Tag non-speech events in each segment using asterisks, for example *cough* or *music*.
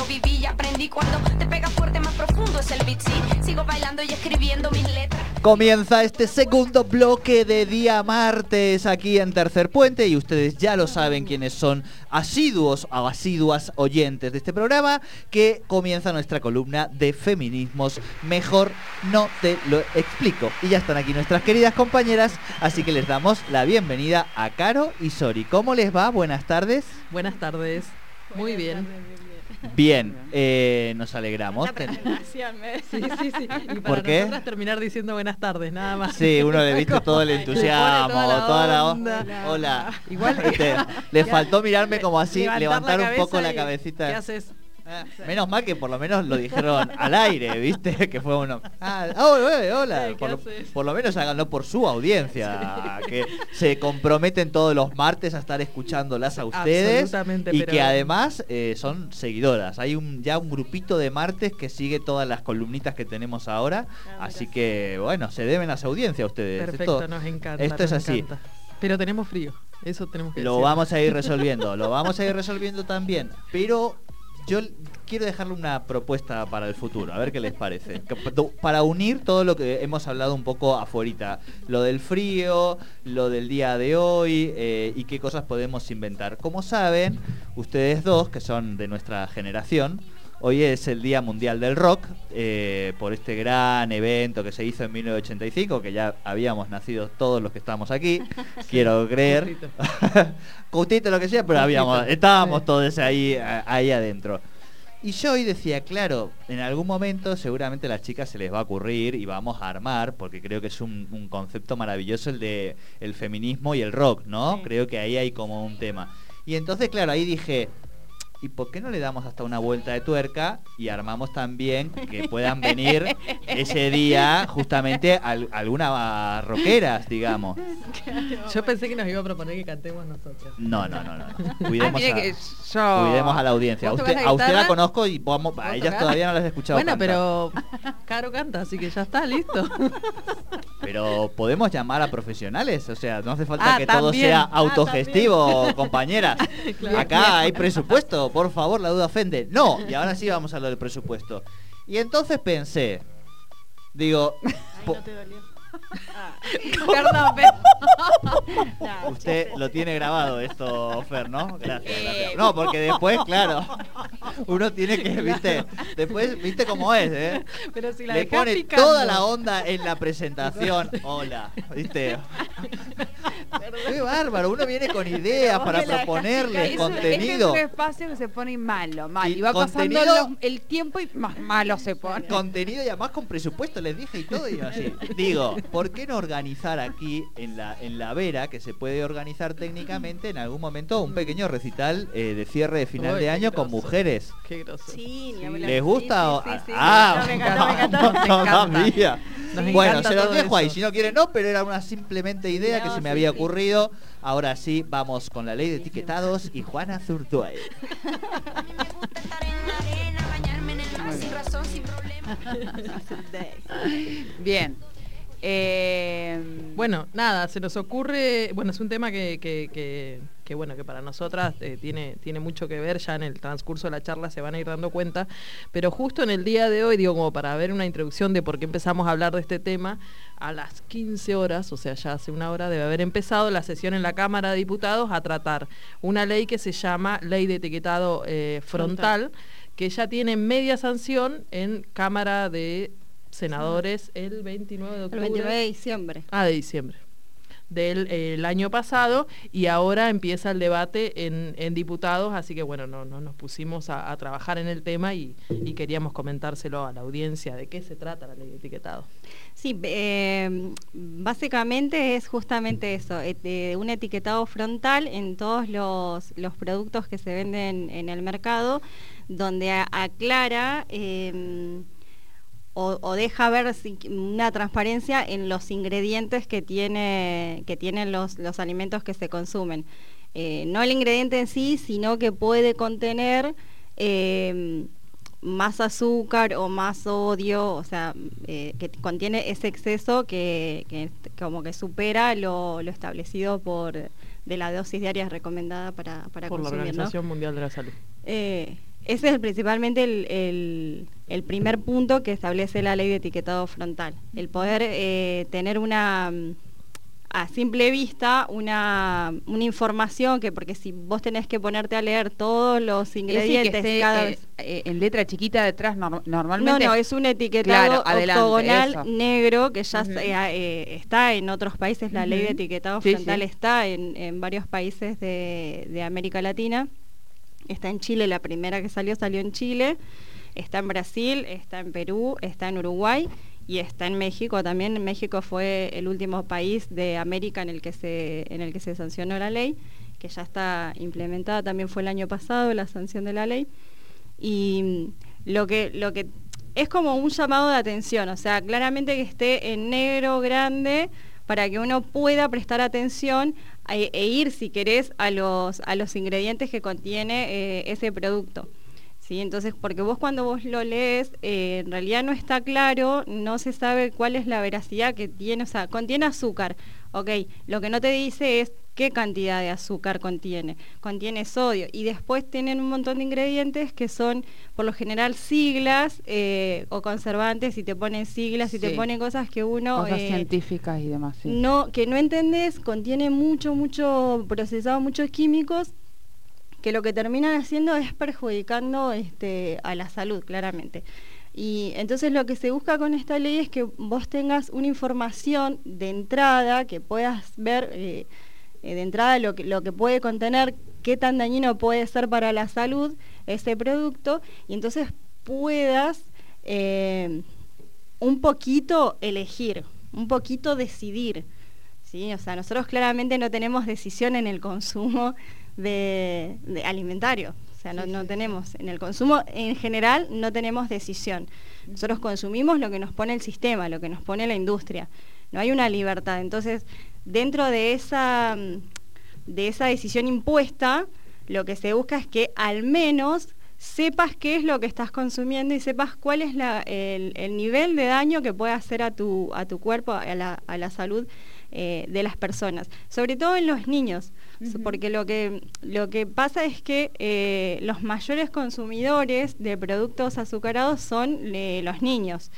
lo viví y aprendí cuando te pega fuerte más profundo es el beat, sí. Sigo bailando y escribiendo mis letras. Comienza este segundo bloque de día martes aquí en Tercer Puente y ustedes ya lo saben quiénes son asiduos o asiduas oyentes de este programa que comienza nuestra columna de feminismos. Mejor no te lo explico. Y ya están aquí nuestras queridas compañeras, así que les damos la bienvenida a Caro y Sori. ¿Cómo les va? Buenas tardes. Buenas tardes. Muy bien. Bien, eh, nos alegramos. Sí, sí, sí. Y *laughs* para ¿Por qué? nosotras terminar diciendo buenas tardes, nada más. Sí, uno le viste *laughs* todo el entusiasmo, toda la toda la onda. Hola. Igual- Viste, le *laughs* faltó mirarme como así, Levantar levantar un poco la cabecita. ¿Qué haces? Ah, Menos mal que por lo menos lo dijeron al aire, ¿viste? *laughs* Que fue uno. Ah, oh, eh, hola. Sí, ¿qué Por lo, por lo menos háganlo por su audiencia, que se comprometen todos los martes a estar escuchándolas a ustedes y pero- que además eh, son seguidoras. Hay un ya un grupito de martes que sigue todas las columnitas que tenemos ahora, así que bueno, se deben a su audiencia a ustedes. Perfecto, Esto- nos encanta. esto es así. encanta. Pero tenemos frío, eso tenemos que Lo decir. vamos a ir resolviendo, lo vamos a ir *laughs* resolviendo también. Pero yo quiero dejarle una propuesta para el futuro, a ver qué les parece. Para unir todo lo que hemos hablado un poco afuera. Lo del frío, lo del día de hoy eh, y qué cosas podemos inventar. Como saben, ustedes dos, que son de nuestra generación, Hoy es el Día Mundial del Rock, eh, por este gran evento que se hizo en 1985, que ya habíamos nacido todos los que estamos aquí, *laughs* quiero creer. Cutito, *laughs* lo que sea, pero habíamos, estábamos todos ahí, ahí adentro. Y yo hoy decía, claro, en algún momento seguramente a las chicas se les va a ocurrir y vamos a armar, porque creo que es un, un concepto maravilloso el de el feminismo y el rock, ¿no? Sí. Creo que ahí hay como un tema. Y entonces, claro, ahí dije, ¿y por qué no le damos hasta una vuelta de tuerca y armamos también que puedan venir ese día justamente al- algunas rockeras, digamos? Yo pensé que nos iba a proponer que cantemos nosotros. No, no, no, no. Ah, Cuidemos, a, que yo... cuidemos a la audiencia. A ¿Vos usted, la a usted la conozco y vamos, a ¿Vos ellas todavía no las he escuchado Bueno, cantar. pero Caro canta, así que ya está, listo. *laughs* Pero podemos llamar a profesionales, o sea, no hace falta Ah, que todo sea Ah, autogestivo, compañeras. *laughs* Claro. Acá hay presupuesto, por favor, la duda ofende. No, y ahora sí vamos a lo del presupuesto. Y entonces pensé, digo, po- *laughs* Perdón, pero... No, usted lo tiene grabado esto, Fer, ¿no? Gracias, Eh. gracias. No, porque después, claro, uno tiene que, viste, después, viste cómo es, ¿eh? Pero si la Le pone picando. toda la onda en la presentación. Hola, ¿viste? Qué bárbaro, uno viene con ideas para un- contenido. Es un espacio que se pone malo, mal. Y Y, va pasando contenido- los- el tiempo y más malo se pone. Contenido y además con presupuesto, les dije y todo. Y así. Digo, ¿por qué no organizar aquí en la, en la Vera, que se puede organizar técnicamente en algún momento, un pequeño recital eh, de cierre de final Uy, de año con mujeres? Qué groso. Sí, ni hablar. ¿Les gusta? o- Sí, sí, sí, sí. ah, No, me encantó, me encanta. Nos Bueno, encanta se los dejo ahí. Si no quieren, no, pero era una simplemente idea que se me sí, había sí. ocurrido. Ahora sí, vamos con la ley de etiquetados y Juana Zurduay. *laughs* Estar en la arena, bañarme en el mar sin razón, sin problema. *laughs* Bien. Eh, Bueno, nada, se nos ocurre, bueno, es un tema que, que- que- que, bueno, que para nosotras eh, tiene, tiene mucho que ver, ya en el transcurso de la charla se van a ir dando cuenta, pero justo en el día de hoy, digo, como para ver una introducción de por qué empezamos a hablar de este tema, a las 15 horas, o sea, ya hace una hora debe haber empezado la sesión en la Cámara de Diputados a tratar una ley que se llama Ley de Etiquetado eh, Frontal, que ya tiene media sanción en Cámara de Senadores el 29 de El octubre. 29 de diciembre. Ah, de diciembre. Del eh, el año pasado y ahora empieza el debate en, en diputados, así que bueno, no, no nos pusimos a, a trabajar en el tema y, y queríamos comentárselo a la audiencia de qué se trata la ley de etiquetado. Sí, eh, básicamente es justamente eso, et- eh, un etiquetado frontal en todos los, los productos que se venden en el mercado, donde a- aclara eh, o, o deja ver una transparencia en los ingredientes que, tiene, que tienen los, los alimentos que se consumen. Eh, no el ingrediente en sí, sino que puede contener eh, más azúcar o más sodio, o sea, eh, que contiene ese exceso que, que como que supera lo, lo establecido por de la dosis diaria recomendada para, para por la. Organización Mundial de la Salud. Eh, ese es principalmente el, el- el primer punto que establece la ley de etiquetado frontal. El poder eh, tener una, mm, a simple vista, una, una información que, porque si vos tenés que ponerte a leer todos los ingredientes que esté, cada eh, vez. eh, en letra chiquita detrás nor- No, normalmente. no, es un etiquetado Claro, adelante, octogonal eso. negro que ya eh, está en otros países, la ley de etiquetado Sí, frontal sí. está en, en varios países de, de América Latina. Está en Chile, la primera que salió salió en Chile, está en Brasil, está en Perú, está en Uruguay y está en México también. México fue el último país de América en el que se, en el que se sancionó la ley, que ya está implementada, también fue el año pasado la sanción de la ley. Y lo que, lo que es como un llamado de atención, o sea, claramente que esté en negro grande para que uno pueda prestar atención e, ir, si querés, a los, a los ingredientes que contiene eh, ese producto. ¿sí? Entonces, porque vos cuando vos lo lees, eh, en realidad no está claro, no se sabe cuál es la veracidad que tiene, o sea, contiene azúcar. Ok, lo que no te dice es qué cantidad de azúcar contiene. Contiene sodio. Y después tienen un montón de ingredientes que son, por lo general, siglas eh, o conservantes, y te ponen siglas, y te Sí. ponen cosas que uno... Cosas eh, científicas y demás. sí. no, que no entendés, contiene mucho, mucho procesado, muchos químicos, que lo que terminan haciendo es perjudicando este, a la salud, claramente. Y entonces lo que se busca con esta ley es que vos tengas una información de entrada, que puedas ver eh, eh, de entrada lo que, lo que puede contener, qué tan dañino puede ser para la salud ese producto, y entonces puedas eh, un poquito elegir, un poquito decidir. ¿sí? O sea, nosotros claramente no tenemos decisión en el consumo de, de alimentario. O sea, no, no tenemos, en el consumo en general no tenemos decisión. Nosotros consumimos lo que nos pone el sistema, lo que nos pone la industria. No hay una libertad. Entonces, dentro de esa, de esa decisión impuesta, lo que se busca es que al menos sepas qué es lo que estás consumiendo y sepas cuál es la- el, el nivel de daño que puede hacer a tu, a tu cuerpo, a la, a la salud eh, de las personas, sobre todo en los niños, Porque lo que, lo que pasa es que eh, los mayores consumidores de productos azucarados son eh, los niños.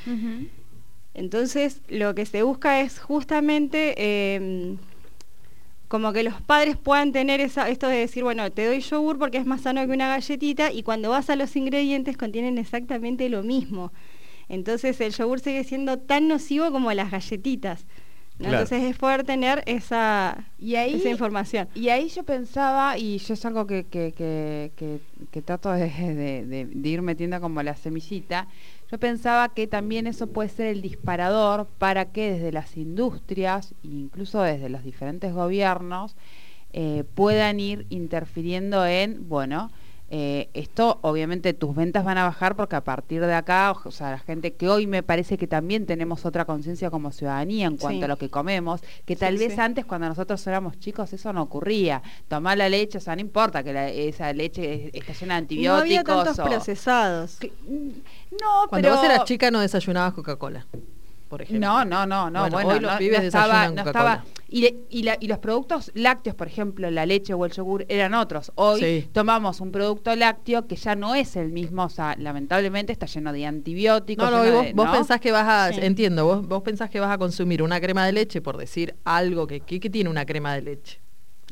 Entonces, lo que se busca es justamente eh, como que los padres puedan tener esa, esto de decir, bueno, te doy yogur porque es más sano que una galletita y cuando vas a los ingredientes contienen exactamente lo mismo. Entonces, el yogur sigue siendo tan nocivo como las galletitas. ¿No? Claro. Entonces, es poder tener esa, Y ahí, esa información. y ahí yo pensaba, y yo es algo que, que, que, que- que trato de, de- de- de ir metiendo como la semillita, yo pensaba que también eso puede ser el disparador para que desde las industrias, e incluso desde los diferentes gobiernos, eh, puedan ir interfiriendo en, bueno, eh, esto obviamente tus ventas van a bajar porque a partir de acá, o sea, la gente que hoy me parece que también tenemos otra conciencia como ciudadanía en cuanto Sí. a lo que comemos, que tal Sí, vez sí. antes cuando nosotros éramos chicos eso no ocurría. Tomar la leche, o sea, no importa que la- esa leche está llena de No antibióticos. había tantos o- procesados. Que- No, Cuando pero... vos eras chica no desayunabas Coca-Cola, por ejemplo. No, no, no, no. Bueno, Bueno, hoy los no, pibes no estaba, no estaba. Y, le- y, la- y los productos lácteos, por ejemplo, la leche o el yogur, eran otros. Hoy Sí. tomamos un producto lácteo que ya no es el mismo, o sea, lamentablemente está lleno de antibióticos. No, no, vos, de- vos pensás que vas a, Sí. entiendo, vos, vos pensás que vas a consumir una crema de leche por decir algo que, que, que tiene una crema de leche.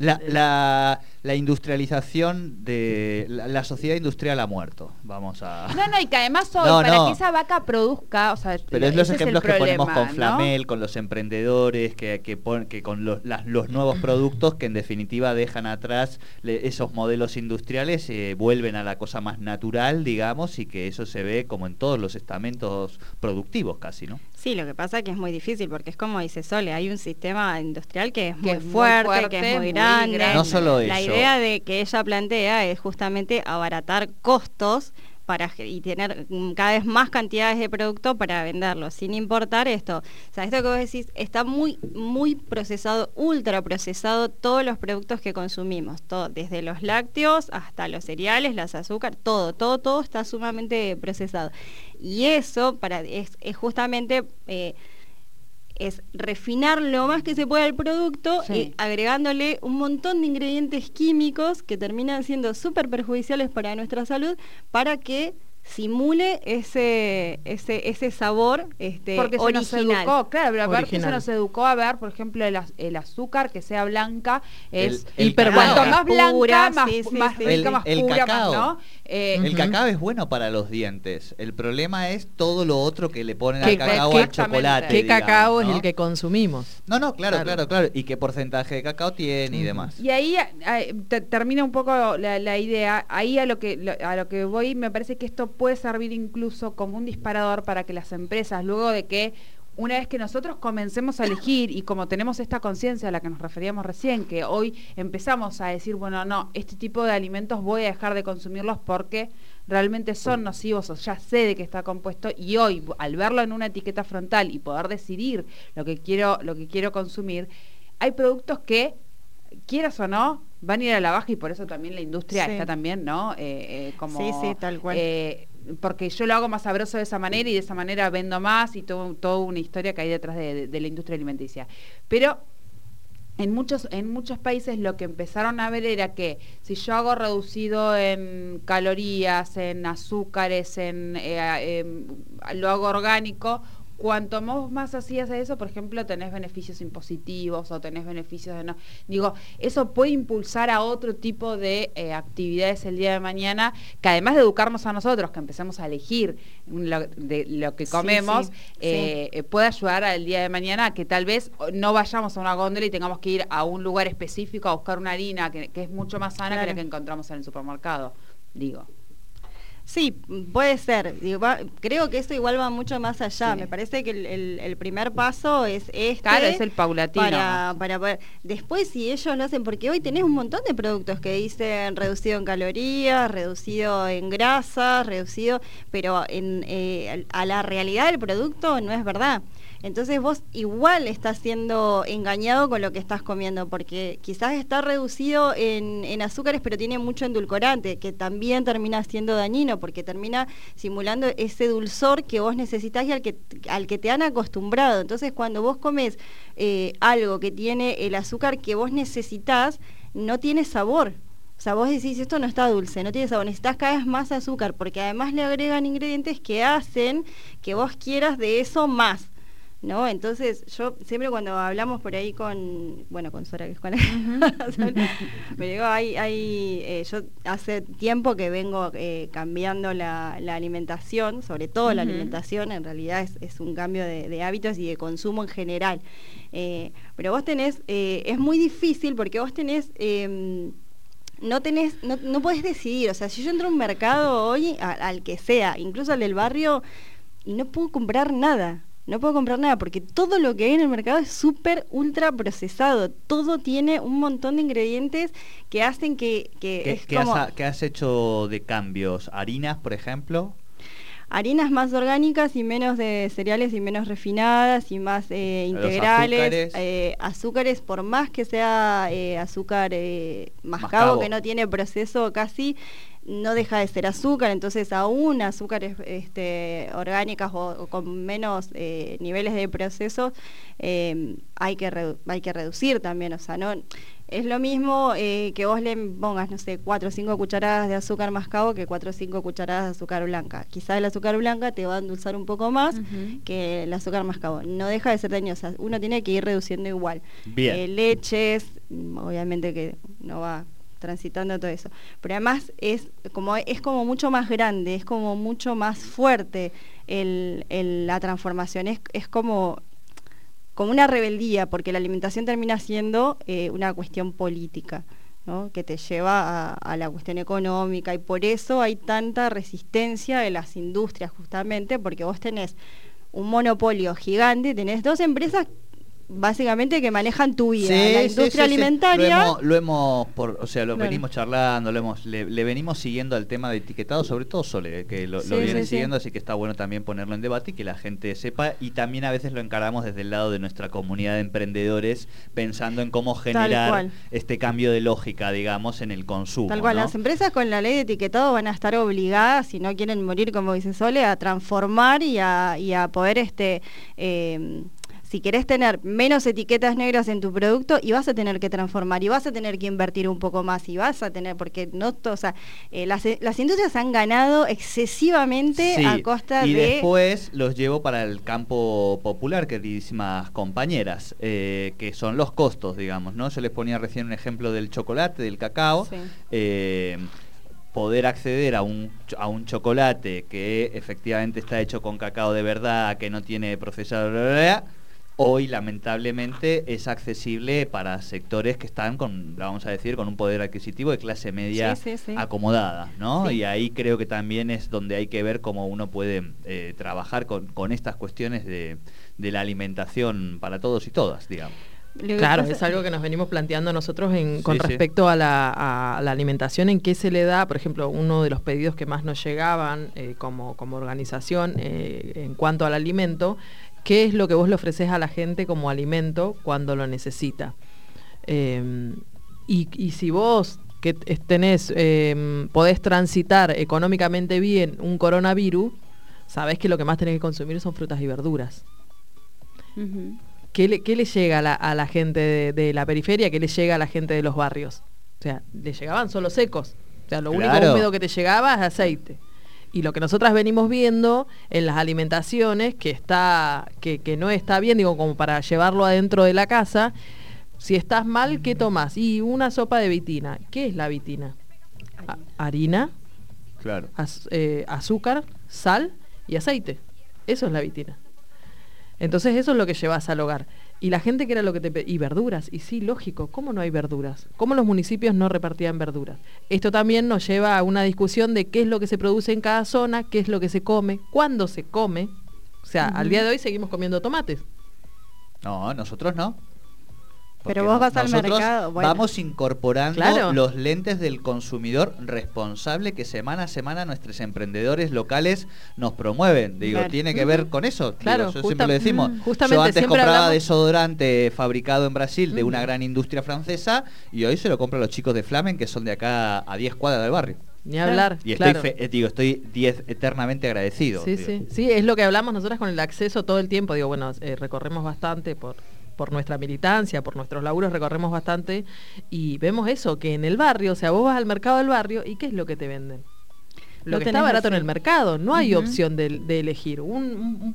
La, la, la industrialización de la, la sociedad industrial ha muerto. Vamos a. No, no, y que además *laughs* hoy, No, para no. que esa vaca produzca, o sea, Pero es los ejemplos que ponemos con ¿no? Flamel, con los emprendedores, que, que, pon- que con los, las- los nuevos *clears throat* productos que en definitiva dejan atrás le- esos modelos industriales, eh, vuelven a la cosa más natural, digamos, y que eso se ve como en todos los estamentos productivos casi, ¿no? Sí, lo que pasa es que es muy difícil porque es como dice Sole, hay un sistema industrial que es Que muy es muy fuerte, que es muy muy grande. grande. No solo La eso. idea de que ella plantea es justamente abaratar costos y tener mm, cada vez más cantidades de producto para venderlo, sin importar esto. O sea, esto que vos decís está muy, muy procesado, ultra procesado todos los productos que consumimos, todo, desde los lácteos hasta los cereales, las azúcar, todo, todo, todo está sumamente procesado. Y eso para, es, es justamente eh, es refinar lo más que se pueda el producto Sí. y agregándole un montón de ingredientes químicos que terminan siendo súper perjudiciales para nuestra salud para que simule ese, ese, ese sabor este, Porque se nos original. educó, claro, pero aparte se Original. nos educó a ver, por ejemplo, el, az- el azúcar que sea blanca es El- el hiper cacao. cuanto más blanca, Pura, más, sí, sí, más sí. rica, El- más el pura, cacao. más, ¿no? Eh, El cacao es bueno para los dientes. El problema es todo lo otro que le ponen ¿Qué- al cacao al chocolate. ¿Qué digamos, cacao es el que consumimos? No, no, claro, Claro. claro, claro. Y qué porcentaje de cacao tiene y demás. Y ahí a- a- te- termina un poco la, la idea. Ahí a lo que lo- a lo que voy, me parece que esto puede servir incluso como un disparador para que las empresas, luego de que una vez que nosotros comencemos a elegir y como tenemos esta conciencia a la que nos referíamos recién, que hoy empezamos a decir, bueno, no, este tipo de alimentos voy a dejar de consumirlos porque realmente son nocivos o ya sé de qué está compuesto y hoy al verlo en una etiqueta frontal y poder decidir lo que quiero lo que quiero consumir, hay productos que quieras o no, van a ir a la baja y por eso también la industria Sí. está también, ¿no? Eh, eh, como, Sí, sí, tal cual. eh, porque yo lo hago más sabroso de esa manera y de esa manera vendo más y todo, toda una historia que hay detrás de, de- de la industria alimenticia. Pero en muchos, en muchos países lo que empezaron a ver era que si yo hago reducido en calorías, en azúcares, en, eh, em, lo hago orgánico, cuanto más, más hacías eso, por ejemplo, tenés beneficios impositivos o tenés beneficios de no. Digo, eso puede impulsar a otro tipo de eh, actividades el día de mañana, que además de educarnos a nosotros, que empecemos a elegir lo, de lo que comemos, sí, sí. eh, eh, puede ayudar al día de mañana a que tal vez no vayamos a una góndola y tengamos que ir a un lugar específico a buscar una harina que, que es mucho más sana que la que encontramos en el supermercado. Digo. Sí, puede ser. Digo, va- creo que esto igual va mucho más allá. Sí. Me parece que el, el- el primer paso es este. Claro, es el paulatino. Para, para poder. Después, si ellos lo hacen, porque hoy tenés un montón de productos que dicen reducido en calorías, reducido en grasa, reducido, pero en, eh, a la realidad del producto no es verdad. Entonces vos igual estás siendo engañado con lo que estás comiendo, porque quizás está reducido en, azúcares, pero tiene mucho endulcorante, que también termina siendo dañino, porque termina simulando ese dulzor que vos necesitas y al que, al que te han acostumbrado. Entonces cuando vos comes eh, algo que tiene el azúcar que vos necesitas, no tiene sabor. O sea, vos decís, esto no está dulce, no tiene sabor, necesitas cada vez más azúcar, porque además le agregan ingredientes que hacen que vos quieras de eso más. ¿No? Entonces, yo siempre cuando hablamos por ahí con, bueno, con Sora, que es con *laughs* me digo, hay, hay, eh, yo hace tiempo que vengo eh, cambiando la, la alimentación, sobre todo la alimentación, en realidad es, es un cambio de, de hábitos y de consumo en general. Eh, pero vos tenés, eh, es muy difícil porque vos tenés... em, no tenés, no, no podés decidir, o sea, si yo entro a un mercado hoy, a- al que sea, incluso al del barrio, y no puedo comprar nada, no puedo comprar nada, porque todo lo que hay en el mercado es súper ultra procesado, todo tiene un montón de ingredientes que hacen que, que ¿Qué, es qué como... has, qué has hecho de cambios? ¿Harinas, por ejemplo? Harinas más orgánicas y menos de cereales y menos refinadas y más eh, integrales, azúcares. eh, azúcares por más que sea eh, azúcar eh, mascabo, Mascabo. que no tiene proceso casi, no deja de ser azúcar, entonces aún azúcares este, orgánicas o, o con menos niveles de proceso hay, que hay que reducir también, o sea, no es lo mismo eh, que vos le pongas, no sé, 4 o 5 cucharadas de azúcar mascabo que 4 o 5 cucharadas de azúcar blanca. Quizás el azúcar blanca te va a endulzar un poco más que el azúcar mascabo. No deja de ser dañosa, uno tiene que ir reduciendo igual. Bien. Eh, leches, obviamente que no va transitando todo eso. Pero además es como, es como mucho más grande, es como mucho más fuerte el, el- la transformación. Es, es como, como una rebeldía, porque la alimentación termina siendo eh, una cuestión política. ¿no? que te lleva a, a la cuestión económica y por eso hay tanta resistencia de las industrias justamente porque vos tenés un monopolio gigante, tenés dos empresas básicamente que manejan tu vida, la Sí, industria sí, sí, sí. alimentaria. Lo hemos, lo hemos por, o sea, lo venimos charlando, lo hemos, le, le venimos siguiendo al tema de etiquetado, sobre todo Sole, que lo, lo viene siguiendo, así que está bueno también ponerlo en debate y que la gente sepa. Y también a veces lo encaramos desde el lado de nuestra comunidad de emprendedores, pensando en cómo generar este cambio de lógica, digamos, en el consumo. Tal cual, ¿no? las empresas con la ley de etiquetado van a estar obligadas, si no quieren morir, como dice Sole, a transformar y a, y a poder este eh, si querés tener menos etiquetas negras en tu producto y vas a tener que transformar y vas a tener que invertir un poco más y vas a tener, porque no, o sea, eh, las, las, industrias han ganado excesivamente a costa y de... Y después los llevo para el campo popular, queridísimas compañeras, eh, que son los costos, digamos, ¿no? Yo les ponía recién un ejemplo del chocolate, del cacao. Eh, poder acceder a un, a un chocolate que efectivamente está hecho con cacao de verdad, que no tiene procesado, hoy lamentablemente es accesible para sectores que están con, vamos a decir, con un poder adquisitivo de clase media acomodada, ¿no? Y ahí creo que también es donde hay que ver cómo uno puede eh, trabajar con, con, estas cuestiones de, de la alimentación para todos y todas, digamos. Claro, es algo que nos venimos planteando nosotros en, con respecto A, la, alimentación, en qué se le da, por ejemplo, uno de los pedidos que más nos llegaban eh, como, como, organización eh, en cuanto al alimento, qué es lo que vos le ofreces a la gente como alimento cuando lo necesita. Em, y, si vos que tenés, em, podés transitar económicamente bien un coronavirus, sabés que lo que más tenés que consumir son frutas y verduras. ¿qué le, llega a la, gente de, la periferia? ¿Qué le llega a la gente de los barrios? O sea, le llegaban solo secos. O sea, lo único húmedo que te llegaba es aceite. Y lo que nosotras venimos viendo en las alimentaciones, que, está, que, no está bien, digo, como para llevarlo adentro de la casa, si estás mal, ¿qué tomas? Y una sopa de vitina. ¿Qué es la vitina? harina, claro. Eh, azúcar, sal y aceite. Eso es la vitina. Entonces eso es lo que llevas al hogar. Y la gente que era lo que te... Y verduras, y sí, lógico, ¿cómo no hay verduras? ¿Cómo los municipios no repartían verduras? Esto también nos lleva a una discusión de qué es lo que se produce en cada zona, qué es lo que se come, cuándo se come. O sea, al día de hoy seguimos comiendo tomates. No, nosotros no. Pero vos vas al mercado. Vamos incorporando los lentes del consumidor responsable que semana a semana nuestros emprendedores locales nos promueven. Digo, tiene que ver con eso. Claro, yo siempre lo decimos. Justamente yo antes compraba desodorante fabricado en Brasil de una gran industria francesa y hoy se lo compro a los chicos de Flamen que son de acá a 10 cuadras del barrio. Ni hablar. Y estoy, eh, digo, estoy eternamente agradecido. Sí, sí, sí, es lo que hablamos nosotras con el acceso todo el tiempo. Digo, bueno, eh, recorremos bastante por por nuestra militancia, por nuestros laburos, recorremos bastante y vemos eso, que en el barrio, o sea, vos vas al mercado del barrio y ¿qué es lo que te venden? Lo que está barato en el mercado, no hay opción de, elegir. Un,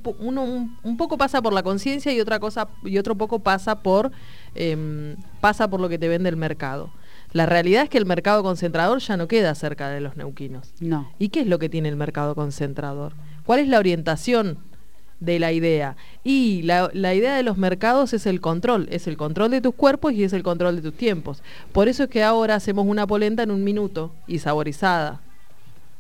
un, poco pasa por la conciencia y otra cosa y otro poco pasa por em, pasa por lo que te vende el mercado. La realidad es que el mercado concentrador ya no queda cerca de los neuquinos. No. ¿Y qué es lo que tiene el mercado concentrador? ¿Cuál es la orientación de la idea. Y la, idea de los mercados es el control, es el control de tus cuerpos y es el control de tus tiempos. Por eso es que ahora hacemos una polenta en un minuto y saborizada.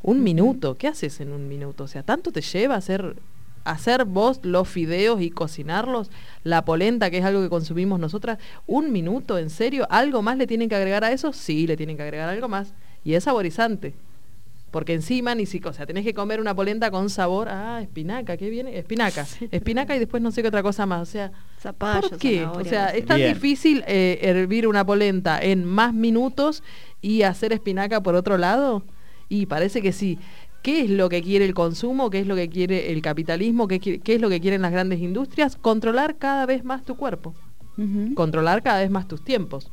Un minuto, ¿qué haces en un minuto? O sea, ¿tanto te lleva hacer, hacer vos los fideos y cocinarlos? La polenta, que es algo que consumimos nosotras, un minuto, ¿en serio? ¿Algo más le tienen que agregar a eso? Sí, le tienen que agregar algo más. Y es saborizante porque encima ni siquiera, o sea, tenés que comer una polenta con sabor, ah, espinaca, ¿qué viene? Espinaca, espinaca y después no sé qué otra cosa más, o sea, ¿por qué? O sea, es tan difícil eh, hervir una polenta en más minutos y hacer espinaca por otro lado, y parece que sí. ¿Qué es lo que quiere el consumo? ¿Qué es lo que quiere el capitalismo? ¿Qué, qué es lo que quieren las grandes industrias? Controlar cada vez más tu cuerpo, controlar cada vez más tus tiempos.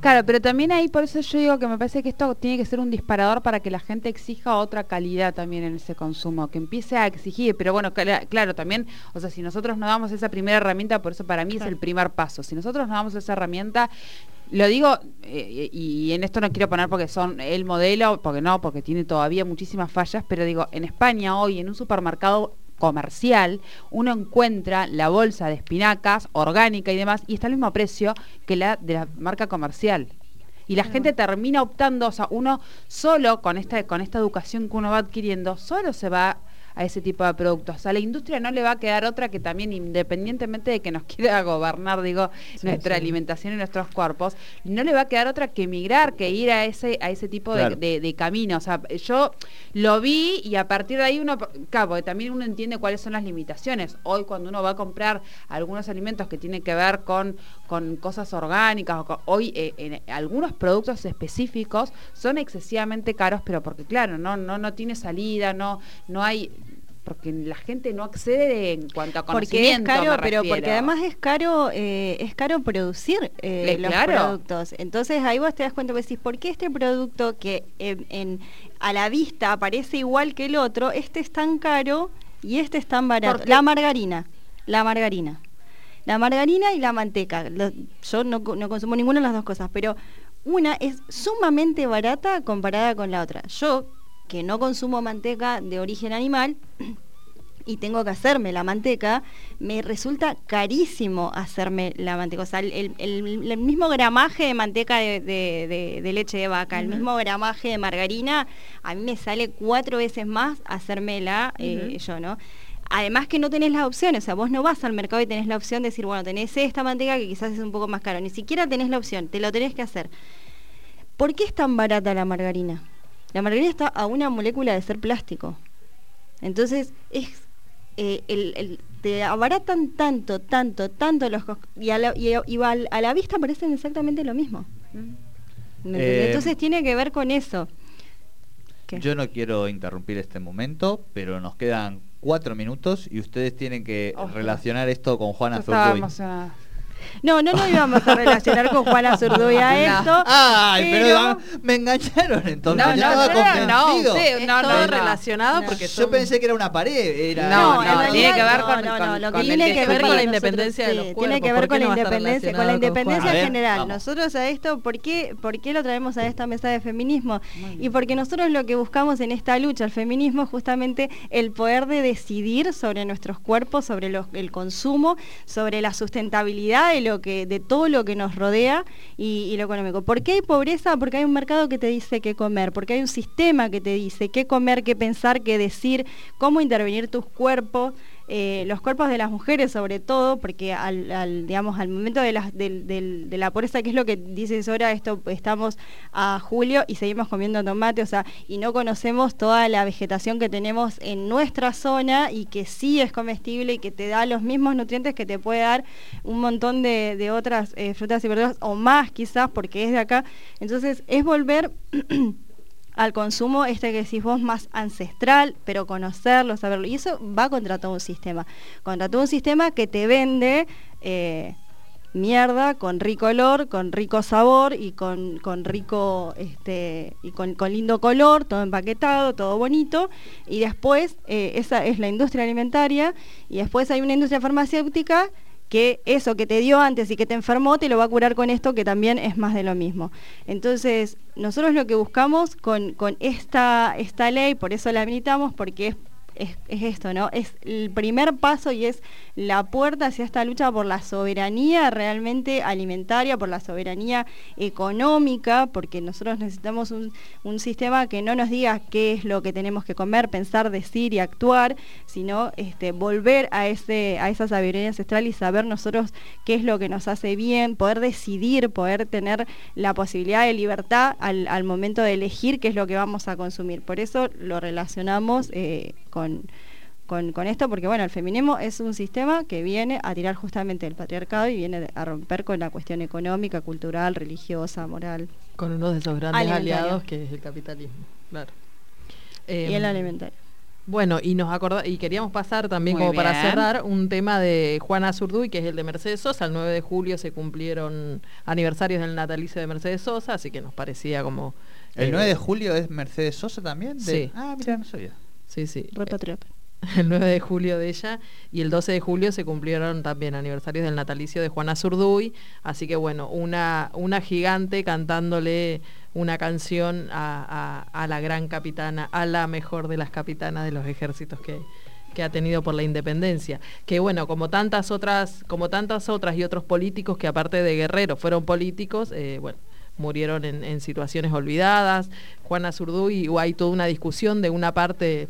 Claro, pero también ahí por eso yo digo que me parece que esto tiene que ser un disparador para que la gente exija otra calidad también en ese consumo, que empiece a exigir, pero bueno, claro, también, o sea, si nosotros nos damos esa primera herramienta, por eso para mí es el primer paso, si nosotros nos damos esa herramienta, lo digo, eh, y en esto no quiero poner porque son el modelo, porque no, porque tiene todavía muchísimas fallas, pero digo, en España hoy en un supermercado comercial, uno encuentra la bolsa de espinacas orgánica y demás y está al mismo precio que la de la marca comercial. Y la gente termina optando, o sea, uno solo con esta, con esta educación que uno va adquiriendo, solo se va a ese tipo de productos. A la industria no le va a quedar otra que también, independientemente de que nos *laughs* quiera gobernar, digo, nuestra alimentación y nuestros cuerpos, no le va a quedar otra que emigrar, que ir a ese, a ese tipo de, camino. O sea, yo lo vi y a partir de ahí uno, claro, porque también uno entiende cuáles son las limitaciones. Hoy cuando uno va a comprar algunos alimentos que tienen que ver con, con cosas orgánicas, hoy eh, en algunos productos específicos son excesivamente caros, pero porque claro, no, no, no tiene salida, no, no hay porque la gente no accede en cuanto a porque es conocimiento. caro, pero porque además es caro, eh, es caro producir eh, los claro. productos. Entonces ahí vos te das cuenta, vos decís, ¿por qué este producto que en, a la vista parece igual que el otro, este es tan caro y este es tan barato? La margarina, la margarina. La margarina y la manteca. Yo no, no consumo ninguna de las dos cosas, pero una es sumamente barata comparada con la otra. Yo, que no consumo manteca de origen animal, y tengo que hacerme la manteca, me resulta carísimo hacerme la manteca. O sea, el, el- mismo gramaje de manteca de, de- de- de leche de vaca, el mismo gramaje de margarina, a mí me sale cuatro veces más hacérmela eh, yo, ¿no? Además que no tenés las opciones, o sea, vos no vas al mercado y tenés la opción de decir, bueno, tenés esta manteca que quizás es un poco más caro, ni siquiera tenés la opción, te lo tenés que hacer. ¿Por qué es tan barata la margarina? La margarina está a una molécula de ser plástico. Entonces, es eh, el, el- te abaratan tanto, tanto, tanto los y, a la, y a- y a la- a la vista parecen exactamente lo mismo. ¿Me entendés? Eh, Entonces tiene que ver con eso. ¿Qué? Yo no quiero interrumpir este momento, pero nos quedan cuatro minutos y ustedes tienen que Ojo. relacionar esto con Juana Zurduy. No, no nos íbamos a relacionar con Juana Zurduy a *laughs* No. esto. Ay, pero, pero- me engancharon entonces. No, yo no, no, no, Es no, todo no, no. relacionado No. porque Yo son- pensé que era una pared. Era... No, no, realidad tiene que ver no, con- no, con- no, lo que con el tiene que ver con la independencia de los Tiene cuerpos, que ver ¿por con la no independencia, con la independencia general. vamos. Nosotros a esto, ¿por qué, ¿por qué lo traemos a esta mesa de feminismo? Y porque nosotros lo que buscamos en esta lucha, el feminismo, es justamente el poder de decidir sobre nuestros cuerpos, sobre los- el consumo, sobre la sustentabilidad de lo que, de todo lo que nos rodea y, y lo económico. ¿Por qué hay pobreza? Porque hay un mercado que te dice qué comer, porque hay un sistema que te dice qué comer, qué pensar, qué decir, cómo intervenir tus cuerpos. Eh, los cuerpos de las mujeres sobre todo, porque al, al, digamos, al momento de la, del- del- de la pobreza, que es lo que dices ahora, esto estamos a julio y seguimos comiendo tomate, o sea, y no conocemos toda la vegetación que tenemos en nuestra zona y que sí es comestible y que te da los mismos nutrientes que te puede dar un montón de, de otras eh, frutas y verduras, o más quizás, porque es de acá. Entonces, es volver *clears throat* al consumo este que decís vos más ancestral, pero conocerlo, saberlo. Y eso va contra todo un sistema. Contra todo un sistema que te vende eh, mierda con rico olor, con rico sabor y con, con rico este y con, con lindo color, todo empaquetado, todo bonito. Y después, eh, esa es la industria alimentaria, y después hay una industria farmacéutica que eso que te dio antes y que te enfermó te lo va a curar con esto que también es más de lo mismo. Entonces, nosotros lo que buscamos con, con esta, esta ley, por eso la militamos, porque es, es, es esto, ¿no? Es el primer paso y es la puerta hacia esta lucha por la soberanía realmente alimentaria, por la soberanía económica, porque nosotros necesitamos un, sistema que no nos diga qué es lo que tenemos que comer, pensar, decir y actuar, sino este, volver a, ese, a esa sabiduría ancestral y saber nosotros qué es lo que nos hace bien, poder decidir, poder tener la posibilidad de libertad al, al momento de elegir qué es lo que vamos a consumir. Por eso lo relacionamos eh, con, con, con esto, porque bueno, el feminismo es un sistema que viene a tirar justamente el patriarcado y viene a romper con la cuestión económica, cultural, religiosa, moral con uno de esos grandes aliados que es el capitalismo. Claro. y Em, el alimentario. Bueno, y nos acorda y queríamos pasar también Muy como para cerrar un tema de Juana Zurduy, que es el de Mercedes Sosa. El 9 de julio se cumplieron aniversarios del natalicio de Mercedes Sosa, así que nos parecía como... ¿El eh, 9 de julio es Mercedes Sosa también? De- Sí. Ah, mira, no sabía. Sí, sí. *laughs* El 9 de julio de ella y el 12 de julio se cumplieron también aniversarios del natalicio de Juana Zurduy, así que bueno, una, una gigante cantándole una canción a, a- a la gran capitana, a la mejor de las capitanas de los ejércitos que, que ha tenido por la independencia. Que bueno, como tantas otras, como tantas otras y otros políticos que aparte de guerreros fueron políticos, eh, bueno, murieron en, situaciones olvidadas. Juana Zurduy, hay toda una discusión de una parte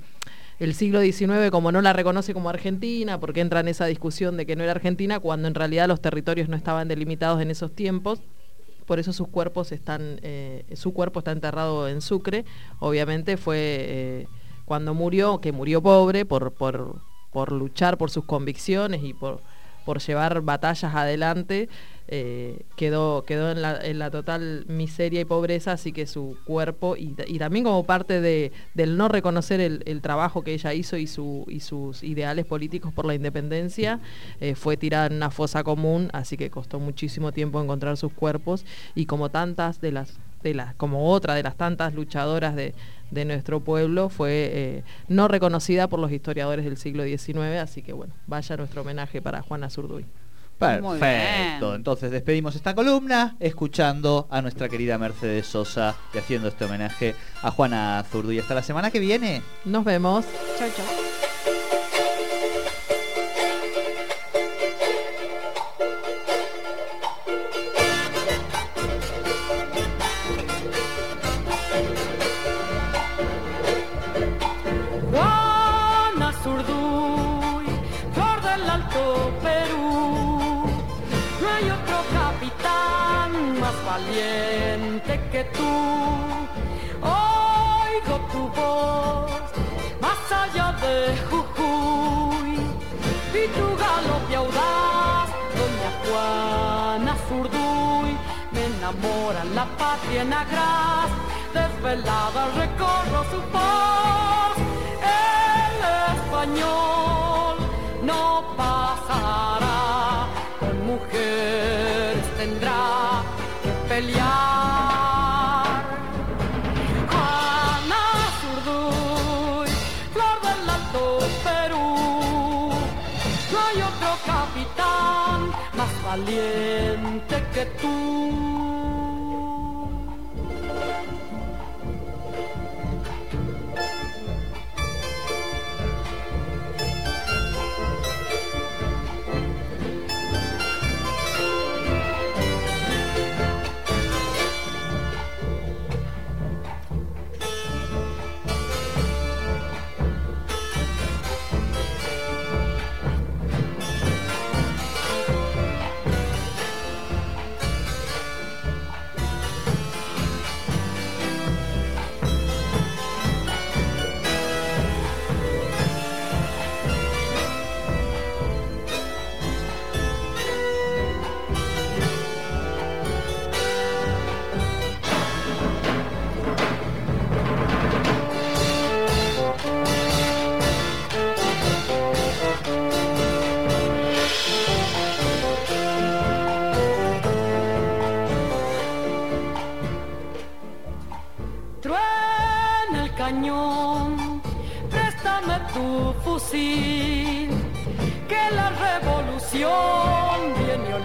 el siglo XIX como no la reconoce como Argentina, porque entra en esa discusión de que no era Argentina, cuando en realidad los territorios no estaban delimitados en esos tiempos. Por eso sus cuerpos están, eh, su cuerpo está enterrado en Sucre. Obviamente fue eh, cuando murió, que murió pobre por, por, por luchar por sus convicciones y por, por llevar batallas adelante, eh, quedó, quedó en la, total miseria y pobreza, así que su cuerpo, y, también como parte de, del no reconocer el, el, trabajo que ella hizo y, su, y sus ideales políticos por la independencia, eh, fue tirada en una fosa común, así que costó muchísimo tiempo encontrar sus cuerpos, y como tantas de las, de las como otra de las tantas luchadoras de, de nuestro pueblo fue eh, no reconocida por los historiadores del siglo XIX, así que bueno, vaya nuestro homenaje para Juana Zurduy. Perfecto, entonces despedimos esta columna escuchando a nuestra querida Mercedes Sosa y haciendo este homenaje a Juana Zurduy. Hasta la semana que viene. Nos vemos. Chau, chau. Tú. Oigo tu voz más allá de Jujuy y tu galope audaz, doña Juana Zurduy. Me enamora la patria en agraz, desvelada recorro su voz. El español valiente que tú.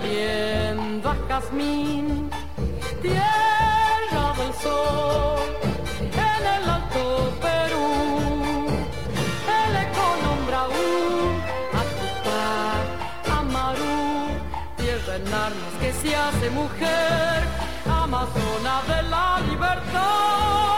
Viene a jazmín, tierra del sol, en el alto Perú, el eco nombra un a Tupac, a Marú, tierra en armas que se hace mujer, amazona de la libertad.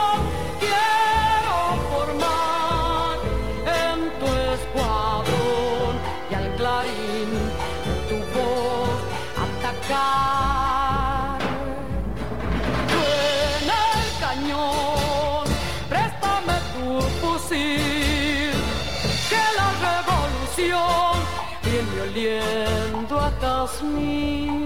Oliendo a jazmín.